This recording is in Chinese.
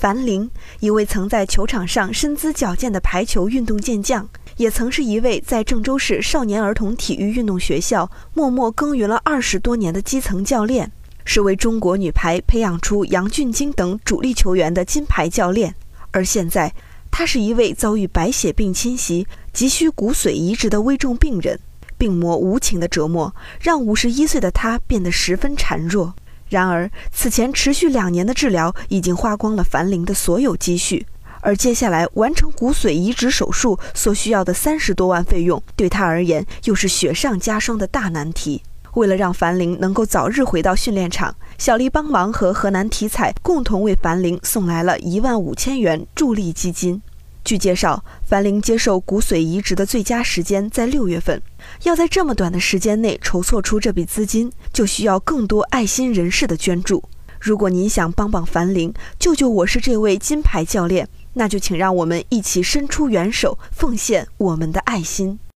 樊玲，一位曾在球场上身姿矫健的排球运动健将，也曾是一位在郑州市少年儿童体育运动学校默默耕耘了二十多年的基层教练，是为中国女排培养出杨俊京等主力球员的金牌教练。而现在，他是一位遭遇白血病侵袭、急需骨髓移植的危重病人。病魔无情的折磨，让五十一岁的他变得十分孱弱。然而，此前持续两年的治疗已经花光了樊玲的所有积蓄，而接下来完成骨髓移植手术所需要的三十多万费用，对她而言又是雪上加霜的大难题。为了让樊玲能够早日回到训练场，小丽帮忙和河南体彩共同为樊玲送来了一万五千元助力基金。据介绍，樊玲接受骨髓移植的最佳时间在六月份。要在这么短的时间内筹措出这笔资金，就需要更多爱心人士的捐助。如果您想帮帮樊玲，救救我是这位金牌教练，那就请让我们一起伸出援手，奉献我们的爱心。